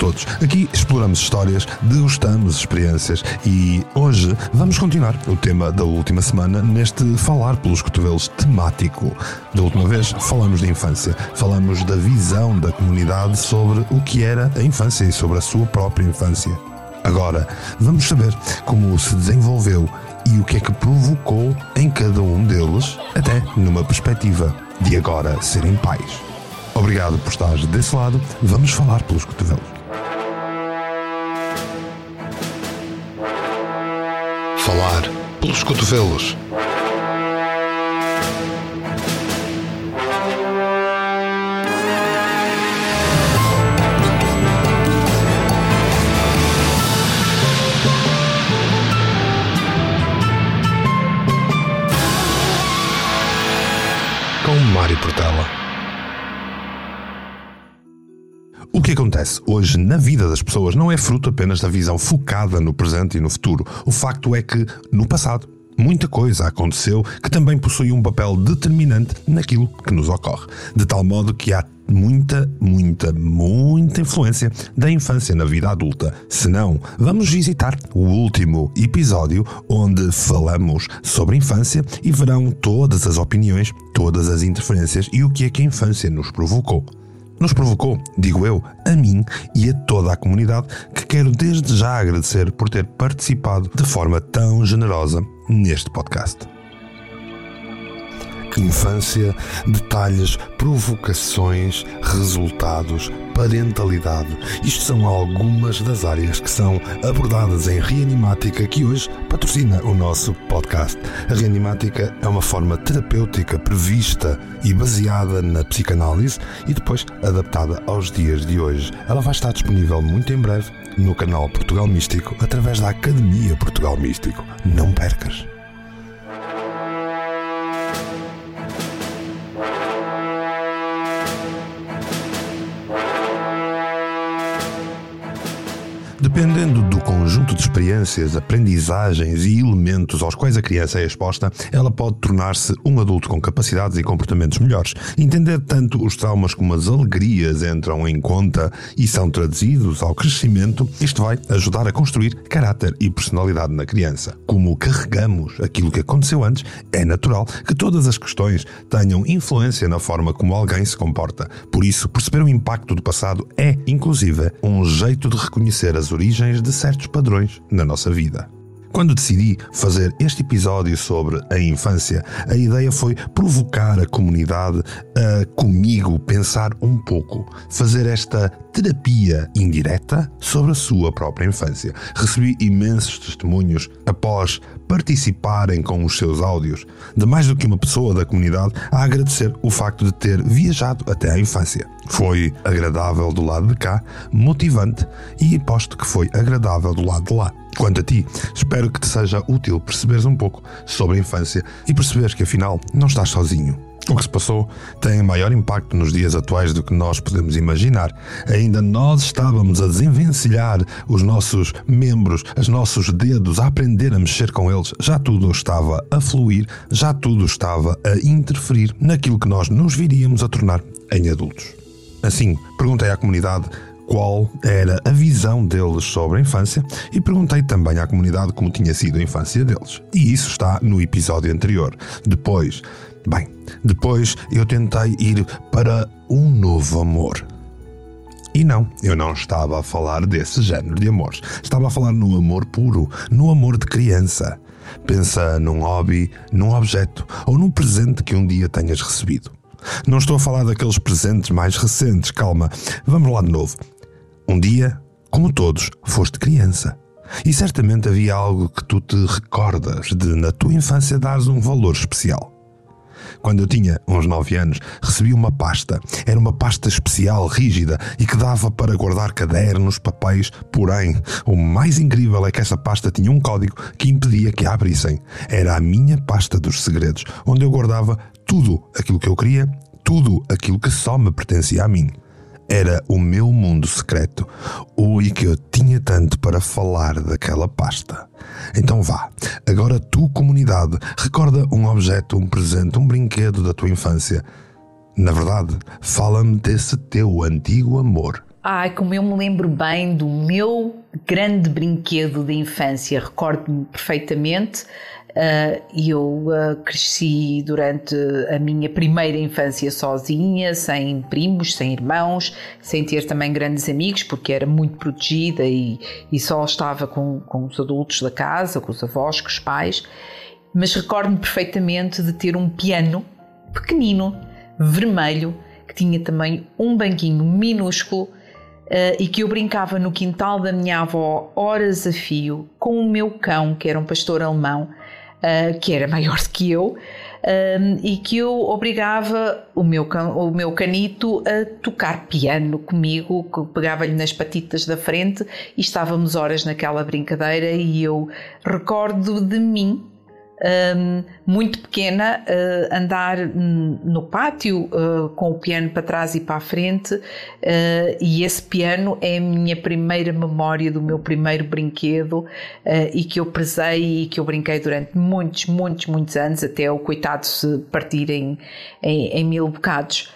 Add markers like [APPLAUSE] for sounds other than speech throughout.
todos. Aqui exploramos histórias, degustamos experiências e hoje vamos continuar o tema da última semana neste Falar pelos Cotovelos temático. Da última vez falamos de infância, falamos da visão da comunidade sobre o que era a infância e sobre a sua própria infância. Agora, vamos saber como se desenvolveu e o que é que provocou em cada um deles, até numa perspectiva de agora serem pais. Obrigado por estares desse lado. Vamos falar pelos cotovelos. Falar pelos cotovelos. Com Mário Portela. Que acontece hoje na vida das pessoas não é fruto apenas da visão focada no presente e no futuro. O facto é que, no passado, muita coisa aconteceu que também possui um papel determinante naquilo que nos ocorre. De tal modo que há muita, muita, muita influência da infância na vida adulta. Se não, vamos visitar o último episódio onde falamos sobre infância e verão todas as opiniões, todas as interferências e o que é que a infância nos provocou nos provocou, digo eu, a mim e a toda a comunidade, que quero desde já agradecer por ter participado de forma tão generosa neste podcast. Infância, detalhes, provocações, resultados, parentalidade. Isto são algumas das áreas que são abordadas em Reanimática, que hoje patrocina o nosso podcast. A Reanimática é uma forma terapêutica prevista e baseada na psicanálise e depois adaptada aos dias de hoje. Ela vai estar disponível muito em breve no canal Portugal Místico através da Academia Portugal Místico. Não percas! Dependendo do conjunto de experiências, aprendizagens e elementos aos quais a criança é exposta, ela pode tornar-se um adulto com capacidades e comportamentos melhores. Entender tanto os traumas como as alegrias entram em conta e são traduzidos ao crescimento, isto vai ajudar a construir caráter e personalidade na criança. Como carregamos aquilo que aconteceu antes, é natural que todas as questões tenham influência na forma como alguém se comporta. Por isso, perceber o impacto do passado é, inclusive, um jeito de reconhecer as origens de certos padrões na nossa vida. Quando decidi fazer este episódio sobre a infância, a ideia foi provocar a comunidade a, comigo, pensar um pouco, fazer esta terapia indireta sobre a sua própria infância. Recebi imensos testemunhos após participarem com os seus áudios, de mais do que uma pessoa da comunidade a agradecer o facto de ter viajado até à infância. Foi agradável do lado de cá, motivante e aposto que foi agradável do lado de lá. Quanto a ti, espero que te seja útil perceberes um pouco sobre a infância e perceberes que afinal não estás sozinho. O que se passou tem maior impacto nos dias atuais do que nós podemos imaginar. Ainda nós estávamos a desenvencilhar os nossos membros, os nossos dedos, a aprender a mexer com eles. Já tudo estava a fluir, já tudo estava a interferir naquilo que nós nos viríamos a tornar em adultos. Assim, perguntei à comunidade qual era a visão deles sobre a infância e perguntei também à comunidade como tinha sido a infância deles. E isso está no episódio anterior. Depois, bem, depois eu tentei ir para um novo amor. E não, eu não estava a falar desse género de amores. Estava a falar no amor puro, no amor de criança. Pensa num hobby, num objeto ou num presente que um dia tenhas recebido. Não estou a falar daqueles presentes mais recentes, calma. Vamos lá de novo. Um dia, como todos, foste criança. E certamente havia algo que tu te recordas de, na tua infância, dares um valor especial. Quando eu tinha uns 9 anos, recebi uma pasta. Era uma pasta especial, rígida e que dava para guardar cadernos, papéis. Porém, o mais incrível é que essa pasta tinha um código que impedia que a abrissem. Era a minha pasta dos segredos, onde eu guardava tudo aquilo que eu queria, tudo aquilo que só me pertencia a mim. Era o meu mundo secreto, o e que eu tinha tanto para falar daquela pasta. Então vá, agora tu, comunidade, recorda um objeto, um presente, um brinquedo da tua infância. Na verdade, fala-me desse teu antigo amor. Ai, como eu me lembro bem do meu grande brinquedo de infância, recordo-me perfeitamente. Uh, eu uh, cresci durante a minha primeira infância sozinha, sem primos, sem irmãos, sem ter também grandes amigos, porque era muito protegida e, e só estava com, com os adultos da casa, com os avós, com os pais. Mas recordo-me perfeitamente de ter um piano pequenino, vermelho, que tinha também um banquinho minúsculo Uh, e que eu brincava no quintal da minha avó horas a fio com o meu cão, que era um pastor alemão, uh, que era maior do [LAUGHS] que eu, um, e que eu obrigava o meu, o meu canito a tocar piano comigo, que pegava-lhe nas patitas da frente e estávamos horas naquela brincadeira e eu recordo de mim um, muito pequena, uh, andar no pátio uh, com o piano para trás e para a frente, uh, e esse piano é a minha primeira memória do meu primeiro brinquedo e que eu prezei e que eu brinquei durante muitos, muitos, muitos anos, até o coitado se partir em, em, em mil bocados.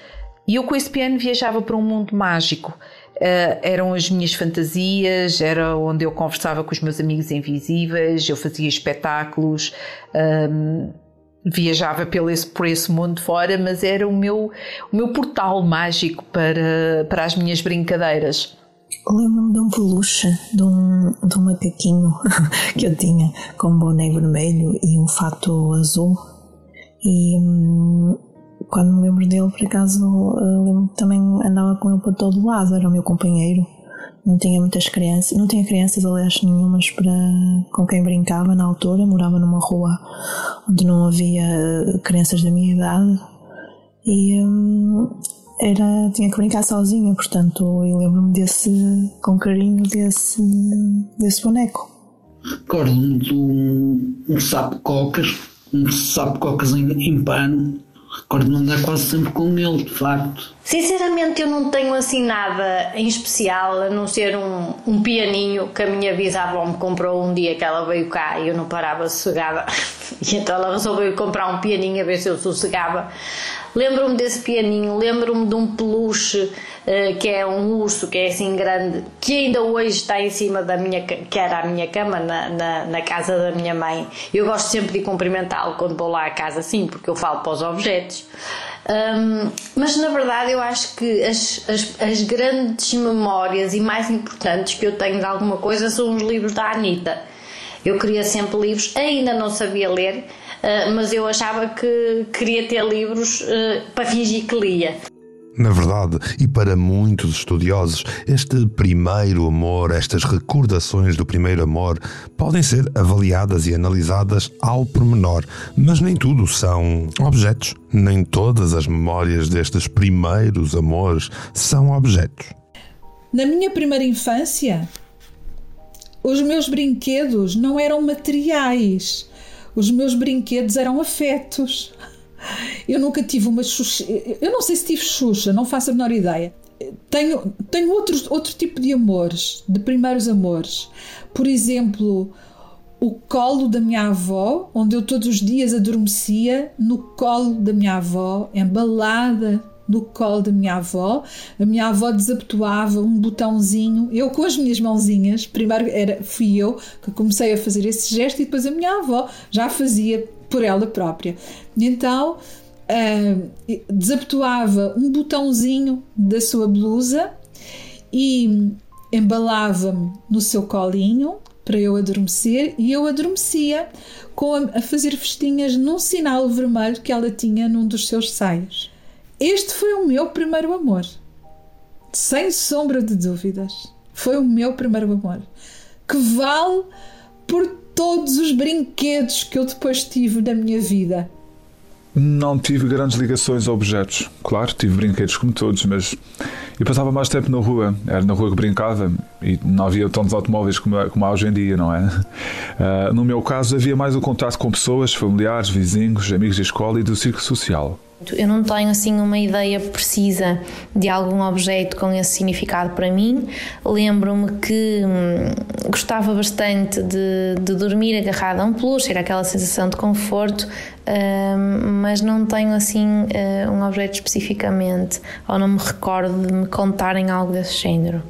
E eu com esse piano viajava para um mundo mágico. Uh, eram as minhas fantasias, era onde eu conversava com os meus amigos invisíveis, eu fazia espetáculos, um, viajava pelo esse, por esse mundo fora, mas era o meu, o meu portal mágico para, para as minhas brincadeiras. Lembro-me de um peluche, de um, de um macaquinho [LAUGHS] que eu tinha com um boné vermelho e um fato azul. E hum, quando me lembro dele, por acaso, lembro que também andava com ele para todo lado, era o meu companheiro. Não tinha muitas crianças, não tinha crianças, aliás, nenhumas para, com quem brincava na altura. Morava numa rua onde não havia crianças da minha idade e hum, era, tinha que brincar sozinha, portanto, eu lembro-me desse, com carinho, desse, desse boneco. Recordo-me de um, um sapo cocas, um sapo cocas em, em pano, Recordo não andar quase sempre com ele, de facto. Sinceramente, eu não tenho assim nada em especial, a não ser um, um pianinho que a minha bisavó me comprou um dia que ela veio cá e eu não parava sossegada. [LAUGHS] E então ela resolveu comprar um pianinho a ver se eu sossegava. Lembro-me desse pianinho, lembro-me de um peluche uh, que é um urso, que é assim grande, que ainda hoje está em cima da minha, que era a minha cama, na, na, na casa da minha mãe. Eu gosto sempre de cumprimentá-lo quando vou lá à casa, sim, porque eu falo para os objetos. Um, mas na verdade eu acho que as, as, as, grandes memórias e mais importantes que eu tenho de alguma coisa são os livros da Anitta. Eu queria sempre livros, ainda não sabia ler, uh, mas eu achava que queria ter livros uh, para fingir que lia. Na verdade, e para muitos estudiosos, este primeiro amor, estas recordações do primeiro amor, podem ser avaliadas e analisadas ao pormenor, mas nem tudo são objetos. Nem todas as memórias destes primeiros amores são objetos. Na minha primeira infância, os meus brinquedos não eram materiais, os meus brinquedos eram afetos. Eu nunca tive uma Xuxa. Eu não sei se tive Xuxa, não faço a menor ideia. Tenho, tenho outro, outro tipo de amores, de primeiros amores. Por exemplo, o colo da minha avó, onde eu todos os dias adormecia no colo da minha avó, embalada no colo da minha avó. A minha avó desabotoava um botãozinho, eu com as minhas mãozinhas, primeiro era, fui eu que comecei a fazer esse gesto e depois a minha avó já fazia por ela própria. Então uh, desabotoava um botãozinho da sua blusa e embalava-me no seu colinho para eu adormecer e eu adormecia com a, a fazer festinhas num sinal vermelho que ela tinha num dos seus seios. Este foi o meu primeiro amor. Sem sombra de dúvidas. Foi o meu primeiro amor. Que vale por todos os brinquedos que eu depois tive na minha vida. Não tive grandes ligações a objetos. Claro, tive brinquedos como todos, mas eu passava mais tempo na rua. Era na rua que brincava e não havia tantos automóveis como, como há hoje em dia, não é? Uh, no meu caso, havia mais o contato com pessoas, familiares, vizinhos, amigos de escola e do círculo social. Eu não tenho assim uma ideia precisa de algum objeto com esse significado para mim. Lembro-me que hum, gostava bastante de, de, dormir agarrada a um peluche, era aquela sensação de conforto, hum, mas não tenho assim uh, um objeto especificamente, ou não me recordo de me contarem algo desse género.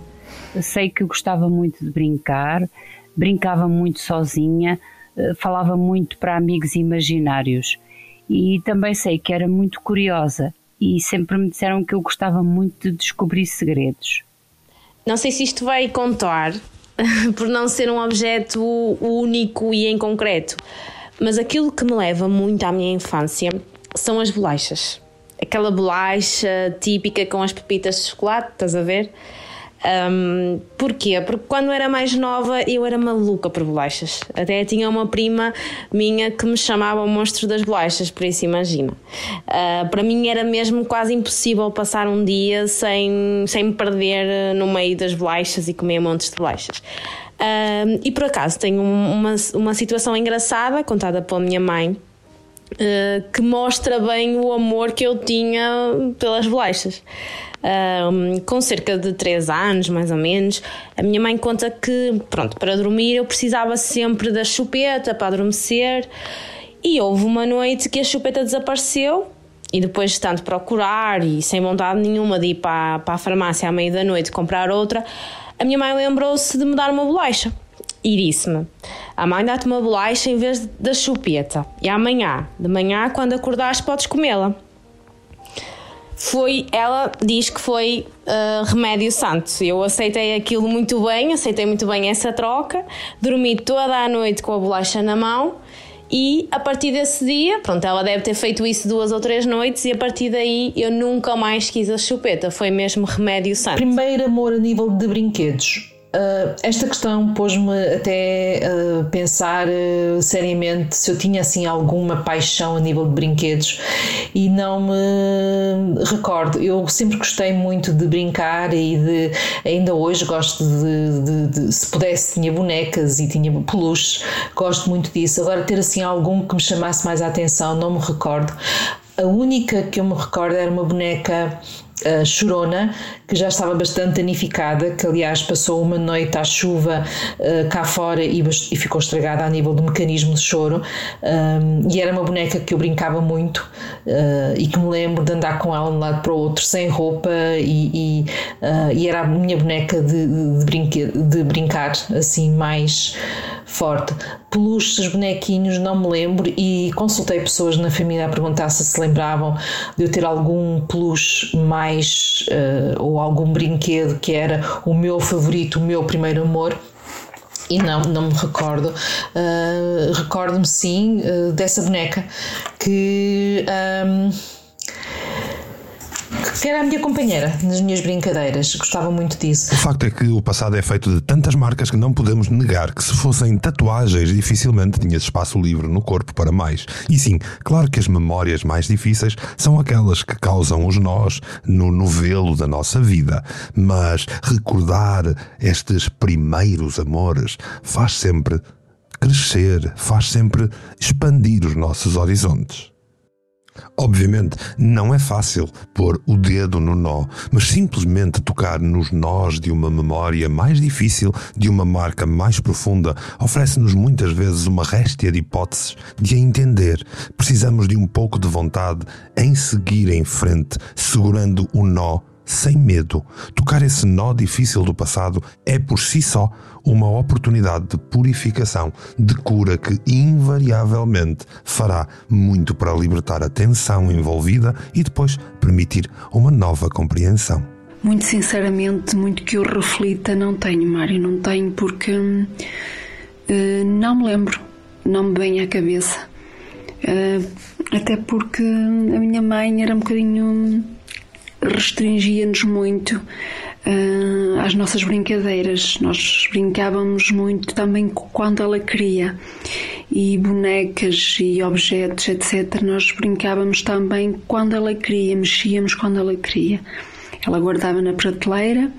Sei que gostava muito de brincar, brincava muito sozinha, uh, falava muito para amigos imaginários e também sei que era muito curiosa e sempre me disseram que eu gostava muito de descobrir segredos. Não sei se isto vai contar, [LAUGHS] por não ser um objeto único e em concreto, mas aquilo que me leva muito à minha infância são as bolachas. Aquela bolacha típica com as pepitas de chocolate, estás a ver? Um, porquê? Porque quando era mais nova eu era maluca por bolachas. Até tinha uma prima minha que me chamava o monstro das bolachas, por isso imagina. Uh, para mim era mesmo quase impossível passar um dia sem, sem me perder no meio das bolachas e comer montes de bolachas. E por acaso tenho uma, uma situação engraçada contada pela minha mãe. Uh, que mostra bem o amor que eu tinha pelas bolachas um, com cerca de 3 anos, mais ou menos, a minha mãe conta que, pronto, para dormir eu precisava sempre da chupeta para adormecer. E houve uma noite que a chupeta desapareceu e depois de tanto procurar e sem vontade nenhuma de ir para, para a farmácia à meia da noite comprar outra, a minha mãe lembrou-se de me dar uma bolacha e disse-me: A mãe dá-te uma bolacha em vez da chupeta, e amanhã, de manhã, quando acordares, podes comê-la foi, ela diz que foi uh, remédio santo. Eu aceitei aquilo muito bem, aceitei muito bem essa troca, dormi toda a noite com a bolacha na mão e a partir desse dia, pronto, ela deve ter feito isso duas ou três noites e a partir daí eu nunca mais quis a chupeta, foi mesmo remédio santo. Primeiro amor a nível de brinquedos. Uh, esta questão pôs-me até uh, pensar uh, seriamente se eu tinha assim alguma paixão a nível de brinquedos e não me recordo. Eu sempre gostei muito de brincar e de ainda hoje gosto de, de, de se pudesse tinha bonecas e tinha peluches, gosto muito disso. Agora ter assim algum que me chamasse mais a atenção, não me recordo. A única que eu me recordo era uma boneca uh, chorona, que já estava bastante danificada, que aliás passou uma noite à chuva uh, cá fora e, e, ficou estragada a nível do mecanismo de choro. Um, e era uma boneca que eu brincava muito uh, e que me lembro de andar com ela de um lado para o outro sem roupa e, e, e era a minha boneca de, de, brinque, de brincar assim mais forte. Peluches, bonequinhos, não me lembro e consultei pessoas na família a perguntar se se lembravam de eu ter algum peluche mais uh, ou algum brinquedo que era o meu favorito, o meu primeiro amor. E não, não me recordo. Uh, Recordo-me sim uh, dessa boneca que. Um, que era a minha companheira nas minhas brincadeiras, gostava muito disso. O facto é que o passado é feito de tantas marcas que não podemos negar que se fossem tatuagens, dificilmente tinha espaço livre no corpo para mais. E sim, claro que as memórias mais difíceis são aquelas que causam os nós no novelo da nossa vida, mas recordar estes primeiros amores faz sempre crescer, faz sempre expandir os nossos horizontes. Obviamente, não é fácil pôr o dedo no nó, mas simplesmente tocar nos nós de uma memória mais difícil, de uma marca mais profunda, oferece-nos muitas vezes uma réstia de hipóteses de a entender. Precisamos de um pouco de vontade em seguir em frente, segurando o nó sem medo. Tocar esse nó difícil do passado é por si só uma oportunidade de purificação, de cura que invariavelmente fará muito para libertar a tensão envolvida e depois permitir uma nova compreensão. Muito sinceramente, muito que eu reflita, não tenho, Mário, não tenho, porque uh, não me lembro, não me vem à cabeça. Uh, até porque a minha mãe era um bocadinho restringia-nos muito uh, às nossas brincadeiras. Nós brincávamos muito também quando ela queria. E bonecas e objetos, etc. Nós brincávamos também quando ela queria, mexíamos quando ela queria. ela guardava na prateleira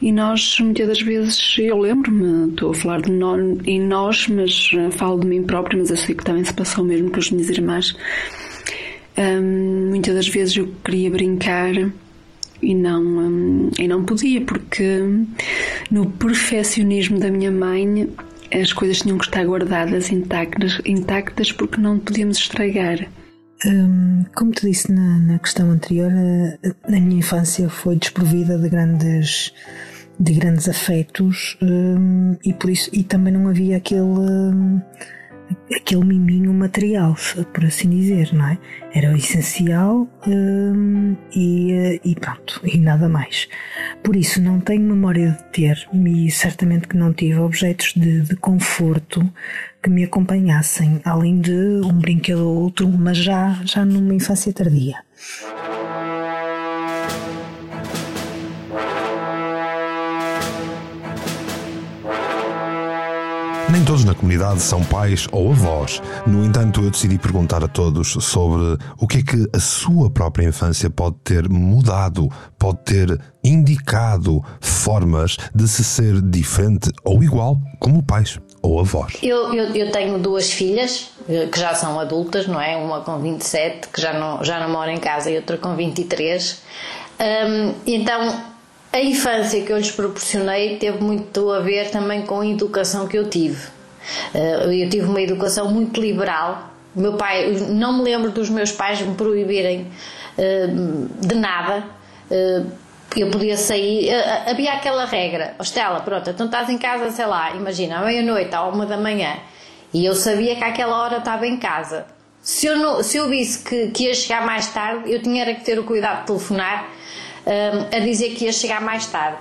e nós, muitas das vezes, eu lembro-me, estou a falar de em nós, mas uh, falo de mim própria, mas eu sei que também se passou mesmo com as minhas irmãs. Um, muitas das vezes eu queria brincar e não, um, e não podia, porque no perfeccionismo da minha mãe as coisas tinham que estar guardadas intactas, intactas porque não podíamos estragar. Hum, como te disse na, na questão anterior, a, a, minha infância foi desprovida de grandes de grandes afetos hum, e por isso e também não havia aquele aquele miminho material, por assim dizer, não é? Era o essencial hum, e, e, pronto, e nada mais. Por isso não tenho memória de ter, e certamente que não tive objetos de, de conforto que me acompanhassem, além de um brinquedo ou outro, mas já, já numa infância tardia. Nem todos na comunidade são pais ou avós. No entanto, eu decidi perguntar a todos sobre o que é que a sua própria infância pode ter mudado, pode ter indicado formas de se ser diferente ou igual como pais ou avós. Eu, eu, eu tenho duas filhas eh, que já são adultas, não é? Uma com 27, que já não, já não mora em casa, e outra com 23. Um, então a infância que eu lhes proporcionei teve muito a ver também com a educação que eu tive. Eh, eu tive uma educação muito liberal. meu pai, não me lembro dos meus pais me proibirem eh, de nada. Eh, eu podia sair, havia aquela regra, Estela, pronto, então estás em casa, sei lá, imagina, à meia-noite, à uma da manhã, e eu sabia que àquela hora estava em casa. Se eu, não, se eu visse que, que ia chegar mais tarde, eu tinha que ter o cuidado de telefonar a dizer que ia chegar mais tarde.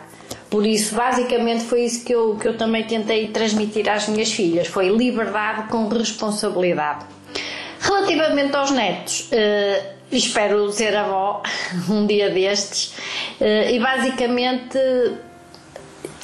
Por isso, basicamente, foi isso que eu, que eu também tentei transmitir às minhas filhas: foi liberdade com responsabilidade. Relativamente aos netos, uh, espero ser avó [LAUGHS] um dia destes, uh, e basicamente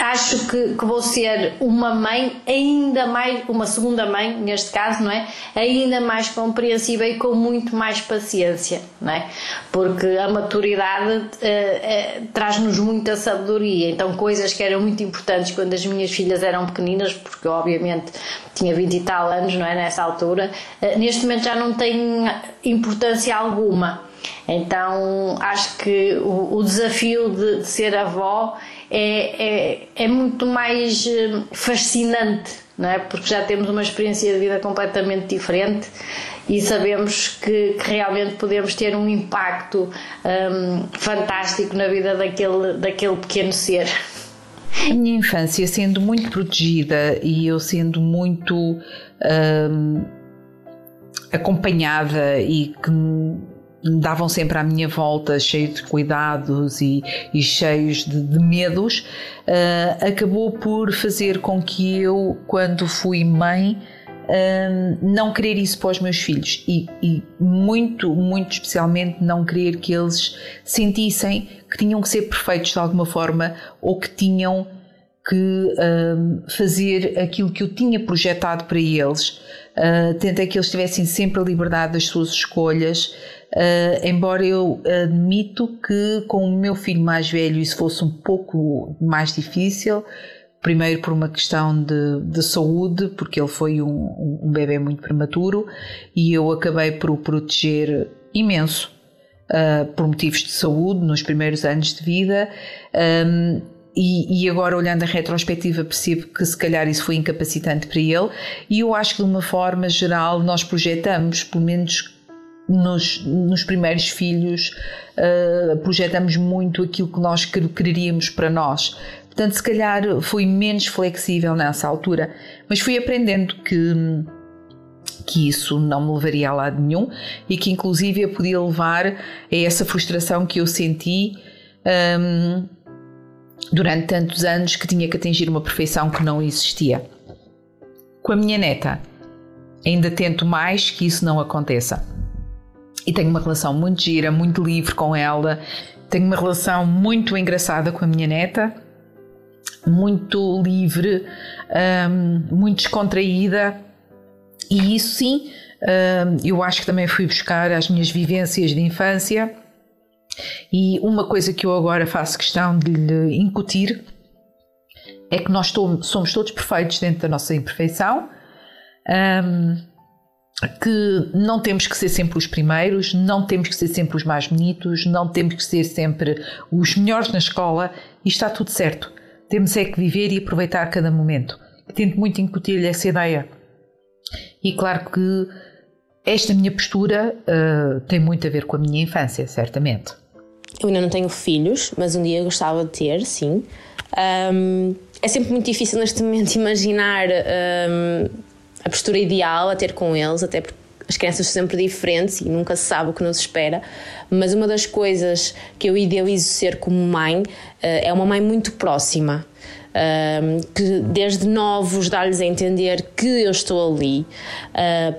acho que, que, vou ser uma mãe ainda mais, uma segunda mãe, neste caso, não é? Ainda mais compreensiva e com muito mais paciência, não é? Porque a maturidade eh, eh, traz-nos muita sabedoria. Então, coisas que eram muito importantes quando as minhas filhas eram pequeninas, porque obviamente tinha 20 e tal anos, não é? Nessa altura, eh, neste momento já não tem importância alguma. Então, acho que o, o desafio de, de ser avó é, é, é muito mais eh, fascinante, não é? porque já temos uma experiência de vida completamente diferente e sabemos que, que realmente podemos ter um impacto um, fantástico na vida daquele, daquele pequeno ser. A minha infância sendo muito protegida e eu sendo muito um, acompanhada e que davam sempre à minha volta cheios de cuidados e, e cheios de, de medos, uh, acabou por fazer com que eu, quando fui mãe, uh, não querer isso para os meus filhos e, e, muito, muito especialmente não querer que eles sentissem que tinham que ser perfeitos de alguma forma ou que tinham que uh, fazer aquilo que eu tinha projetado para eles. Uh, tentei que eles tivessem sempre a liberdade das suas escolhas, Uh, embora eu admito que com o meu filho mais velho isso fosse um pouco mais difícil, primeiro por uma questão de, de saúde, porque ele foi um, um bebê muito prematuro e eu acabei por o proteger imenso uh, por motivos de saúde nos primeiros anos de vida. Um, e, e, agora olhando a retrospectiva percebo que se calhar isso foi incapacitante para ele e eu acho que de uma forma geral nós projetamos, pelo menos nos, nos primeiros filhos uh, projetamos muito aquilo que nós quereríamos para nós. Portanto, se calhar fui menos flexível nessa altura, mas fui aprendendo que que isso não me levaria a lado nenhum e que inclusive eu podia levar a essa frustração que eu senti um, durante tantos anos que tinha que atingir uma perfeição que não existia. Com a minha neta, ainda tento mais que isso não aconteça e tenho uma relação muito gira, muito livre com ela. Tenho uma relação muito engraçada com a minha neta, muito livre, um, muito descontraída, e isso sim, um, eu acho que também fui buscar as minhas vivências de infância. E uma coisa que eu agora faço questão de lhe incutir é que nós somos todos perfeitos dentro da nossa imperfeição, um, que não temos que ser sempre os primeiros, não temos que ser sempre os mais bonitos, não temos que ser sempre os melhores na escola e está tudo certo. Temos é que viver e aproveitar cada momento. tento muito incutir-lhe essa ideia. E claro que esta minha postura uh, tem muito a ver com a minha infância, certamente. Eu ainda não tenho filhos, mas um dia gostava de ter, sim. Um, é sempre muito difícil neste momento [LAUGHS] imaginar um, a postura ideal a ter com eles, até porque as crianças são sempre diferentes e nunca se sabe o que nos espera. Mas uma das coisas que eu idealizo ser como mãe uh, é uma mãe muito próxima. Uh, que desde novos dá-lhes a entender que eu estou ali, uh,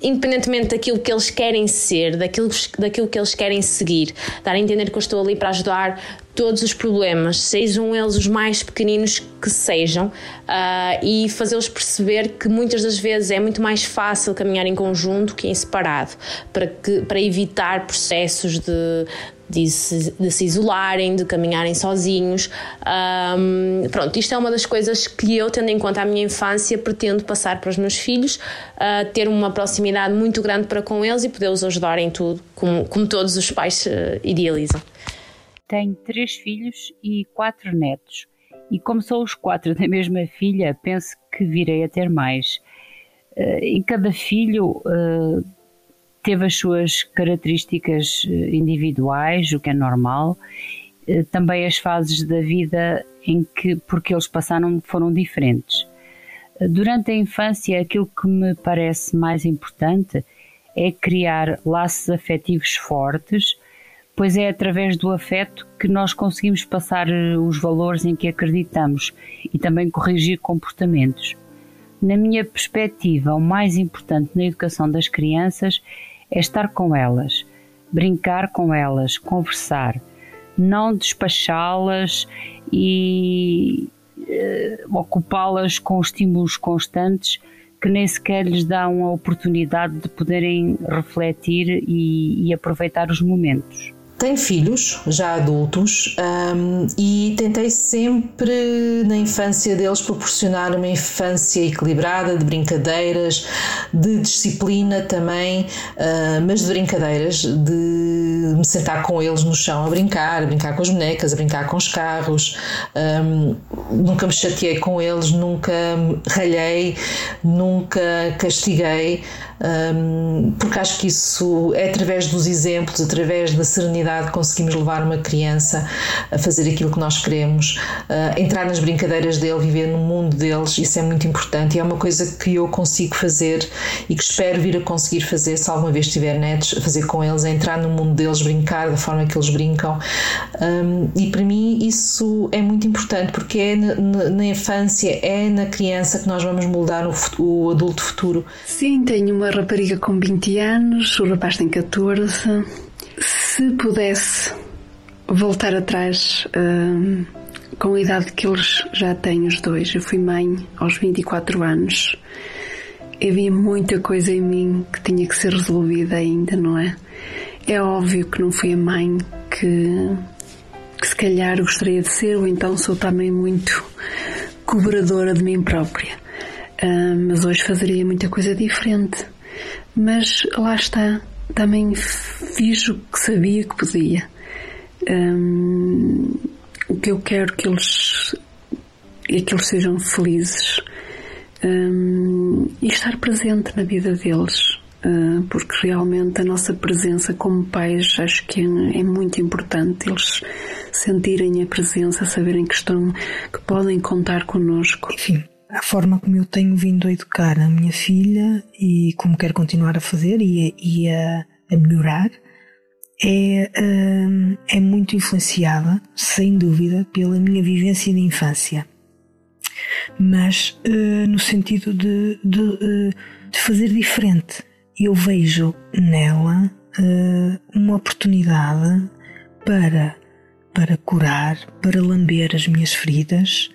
independentemente daquilo que eles querem ser, daquilo, daquilo que eles querem seguir, dar a entender que eu estou ali para ajudar todos os problemas, sejam eles os mais pequeninos que sejam, uh, e fazê-los perceber que muitas das vezes é muito mais fácil caminhar em conjunto que em separado, para, que, para evitar processos de, de se, de se isolarem, de caminharem sozinhos. Um, pronto, isto é uma das coisas que eu, tendo em conta a minha infância, pretendo passar para os meus filhos, uh, ter uma proximidade muito grande para com eles e poder-os ajudar em tudo, como, como todos os pais uh, idealizam. Tenho três filhos e quatro netos. E como são os quatro da mesma filha, penso que virei a ter mais. Uh, em cada filho uh, teve as suas características eh, individuais, o que é normal, eh, também as fases da vida em que, porque eles passaram, foram diferentes. Eh, durante a infância, aquilo que me parece mais importante é criar laços afetivos fortes, pois é através do afeto que nós conseguimos passar os valores em que acreditamos e também corrigir comportamentos. Na minha perspectiva, o mais importante na educação das crianças é estar com elas, brincar com elas, conversar, não despachá-las e uh, ocupá-las com estímulos constantes que nem sequer lhes dão a oportunidade de poderem refletir e, e aproveitar os momentos. Tenho filhos, já adultos, um, e tentei sempre na infância deles proporcionar uma infância equilibrada, de brincadeiras, de disciplina também, uh, mas de brincadeiras, de me sentar com eles no chão a brincar, a brincar com as bonecas, a brincar com os carros. Um, nunca me chateei com eles, nunca ralhei, nunca castiguei um, porque acho que isso é através dos exemplos, através da serenidade, conseguimos levar uma criança a fazer aquilo que nós queremos, uh, entrar nas brincadeiras dele, viver no mundo deles, isso é muito importante e é uma coisa que eu consigo fazer e que espero vir a conseguir fazer se alguma vez tiver netos, fazer com eles, é entrar no mundo deles, brincar da forma que eles brincam. Um, e para mim isso é muito importante porque é na, na, na infância, é na criança que nós vamos moldar o, o adulto futuro. Sim, tenho uma rapariga com 20 anos, o rapaz tem 14. Se pudesse voltar atrás uh, com a idade que eles já têm, os dois, eu fui mãe aos 24 anos. Havia muita coisa em mim que tinha que ser resolvida ainda, não é? É óbvio que não fui a mãe que, que se calhar gostaria de ser, ou então sou também muito cobradora de mim própria. Uh, mas hoje fazeria muita coisa diferente. Mas lá está, também fiz o que sabia que podia. Um, o que eu quero que eles é que eles sejam felizes um, e estar presente na vida deles, uh, porque realmente a nossa presença como pais acho que é, é muito importante. Eles sentirem a presença, saberem que estão, que podem contar connosco. Enfim, a forma como eu tenho vindo a educar a minha filha e como quero continuar a fazer e a, e a, a melhorar é, hum, é muito influenciada, sem dúvida, pela minha vivência de infância. Mas uh, no sentido de, de, uh, de, fazer diferente. Eu vejo nela uma oportunidade para, para curar, para lamber as minhas feridas,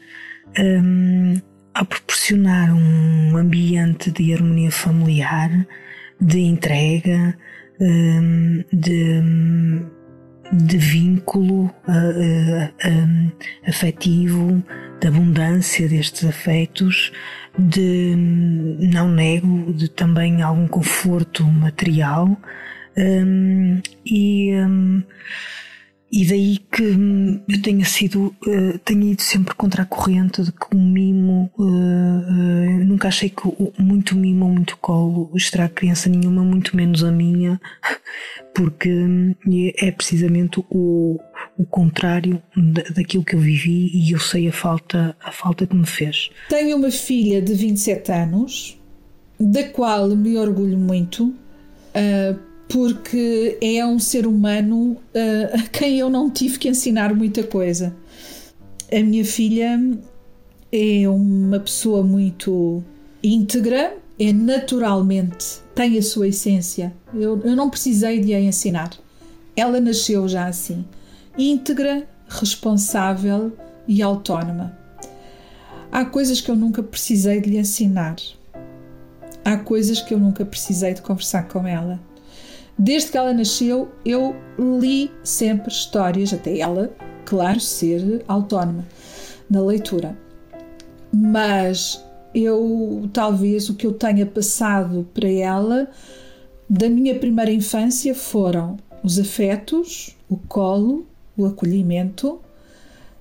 um, a proporcionar um ambiente de harmonia familiar, de entrega, hum, de, de vínculo afetivo, de abundância destes afetos, de não nego, de também algum conforto material um, e um, e daí que hum, eu tenha sido, uh, tenho ido sempre contra a corrente de que o mimo, uh, uh, nunca achei que muito mimo ou muito colo estraga criança nenhuma, muito menos a minha, [LAUGHS] porque hum, é precisamente o, o contrário daquilo que eu vivi e eu sei a falta, a falta que me fez. Tenho uma filha de 27 anos, da qual me orgulho muito, porque é um ser humano uh, [LAUGHS] a quem eu não tive que ensinar muita coisa. A minha filha é uma pessoa muito íntegra, é naturalmente, tem a sua essência. Eu, eu não precisei de a ensinar. Ela nasceu já assim, íntegra, responsável e autónoma. Há coisas que eu nunca precisei de lhe ensinar. Há coisas que eu nunca precisei de conversar com ela. Desde que ela nasceu, eu li sempre histórias, até ela, claro, ser autónoma na leitura. Mas eu, talvez, o que eu tenha passado para ela da minha primeira infância foram os afetos, o colo, o acolhimento,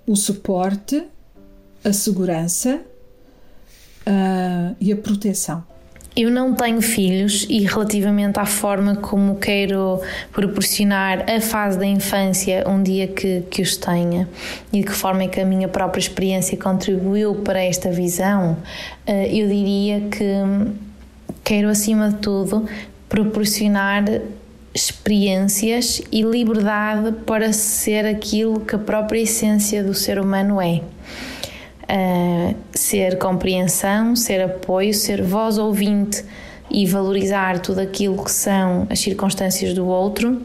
o suporte, a segurança uh, e a proteção. Eu não tenho filhos e, relativamente à forma como quero proporcionar a fase da infância um dia que, que os tenha e de que forma é que a minha própria experiência contribuiu para esta visão, eh, eu diria que quero, acima de tudo, proporcionar experiências e liberdade para ser aquilo que a própria essência do ser humano é uh, ser compreensão, ser apoio, ser voz ouvinte e valorizar tudo aquilo que são as circunstâncias do outro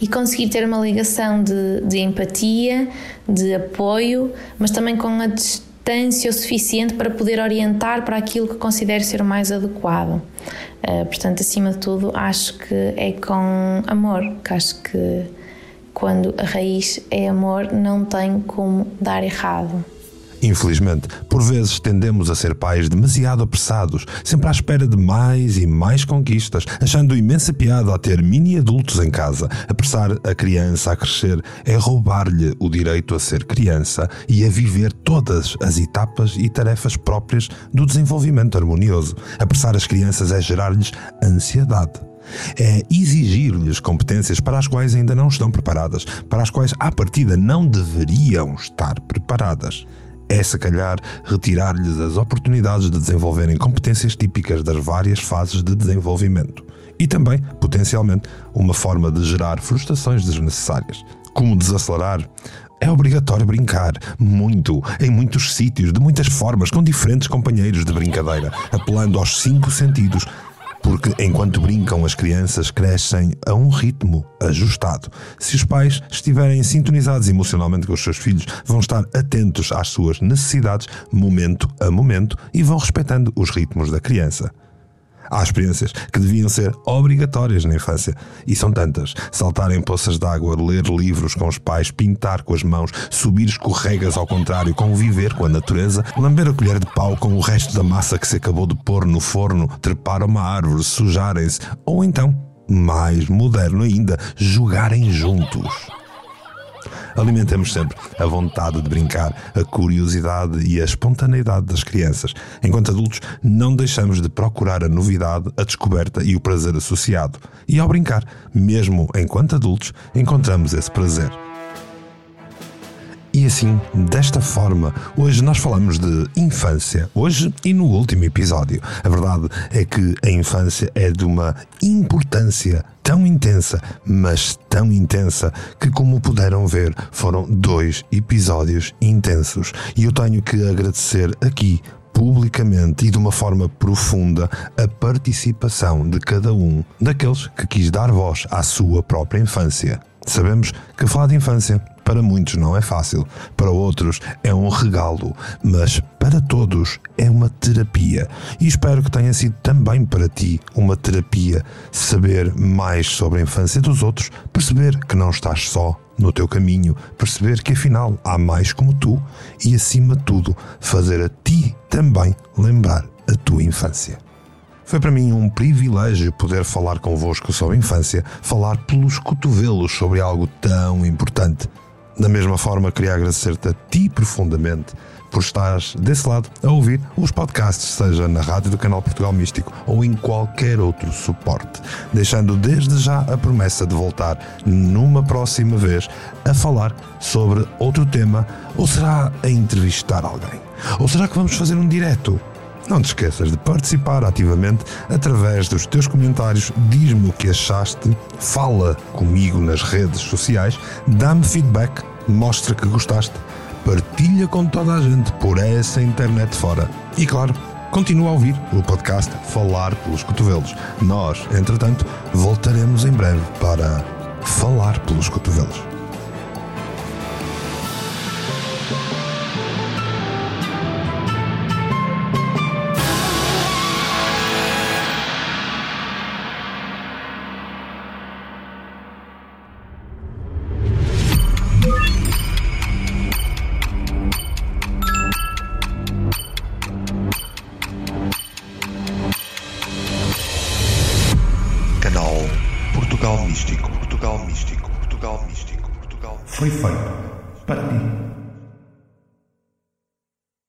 e conseguir ter uma ligação de, de empatia, de apoio, mas também com a distância o suficiente para poder orientar para aquilo que considero ser o mais adequado. Uh, portanto, acima de tudo, acho que é com amor, que acho que quando a raiz é amor, não tem como dar errado. Infelizmente, por vezes tendemos a ser pais demasiado apressados, sempre à espera de mais e mais conquistas, achando imensa piada a ter mini-adultos em casa. Apressar a criança a crescer é roubar-lhe o direito a ser criança e a viver todas as etapas e tarefas próprias do desenvolvimento harmonioso. Apressar as crianças é gerar-lhes ansiedade é exigir-lhes competências para as quais ainda não estão preparadas, para as quais à partida não deveriam estar preparadas é, se calhar, retirar-lhes as oportunidades de desenvolverem competências típicas das várias fases de desenvolvimento. E também, potencialmente, uma forma de gerar frustrações desnecessárias. Como desacelerar? É obrigatório brincar, muito, em muitos sítios, de muitas formas, com diferentes companheiros de brincadeira, apelando aos cinco sentidos, porque enquanto brincam, as crianças crescem a um ritmo ajustado. Se os pais estiverem sintonizados emocionalmente com os seus filhos, vão estar atentos às suas necessidades, momento a momento, e vão respeitando os ritmos da criança. Há experiências que deviam ser obrigatórias na infância. E são tantas: saltar em poças de água, ler livros com os pais, pintar com as mãos, subir escorregas ao contrário, conviver com a natureza, lamber a colher de pau com o resto da massa que se acabou de pôr no forno, trepar uma árvore, sujarem-se, ou então, mais moderno ainda, jogarem juntos. Alimentemos sempre a vontade de brincar, a curiosidade e a espontaneidade das crianças. Enquanto adultos, não deixamos de procurar a novidade, a descoberta e o prazer associado. E ao brincar, mesmo enquanto adultos, encontramos esse prazer. E assim, desta forma, hoje nós falamos de infância. Hoje e no último episódio. A verdade é que a infância é de uma importância tão intensa, mas tão intensa, que, como puderam ver, foram dois episódios intensos. E eu tenho que agradecer aqui publicamente e de uma forma profunda a participação de cada um daqueles que quis dar voz à sua própria infância. Sabemos que falar de infância para muitos não é fácil, para outros é um regalo, mas para todos é uma terapia. E espero que tenha sido também para ti uma terapia saber mais sobre a infância dos outros, perceber que não estás só no teu caminho, perceber que afinal há mais como tu e, acima de tudo, fazer a ti também lembrar a tua infância. Foi para mim um privilégio poder falar convosco sobre a infância, falar pelos cotovelos sobre algo tão importante. Da mesma forma, queria agradecer-te a ti profundamente por estares desse lado a ouvir os podcasts, seja na rádio do Canal Portugal Místico ou em qualquer outro suporte, deixando desde já a promessa de voltar numa próxima vez a falar sobre outro tema ou será a entrevistar alguém? Ou será que vamos fazer um direto? Não te esqueças de participar ativamente através dos teus comentários, diz-me o que achaste, fala comigo nas redes sociais, dá-me feedback, mostra que gostaste, partilha com toda a gente por essa internet fora. E claro, continua a ouvir o podcast Falar pelos Cotovelos. Nós, entretanto, voltaremos em breve para Falar pelos Cotovelos.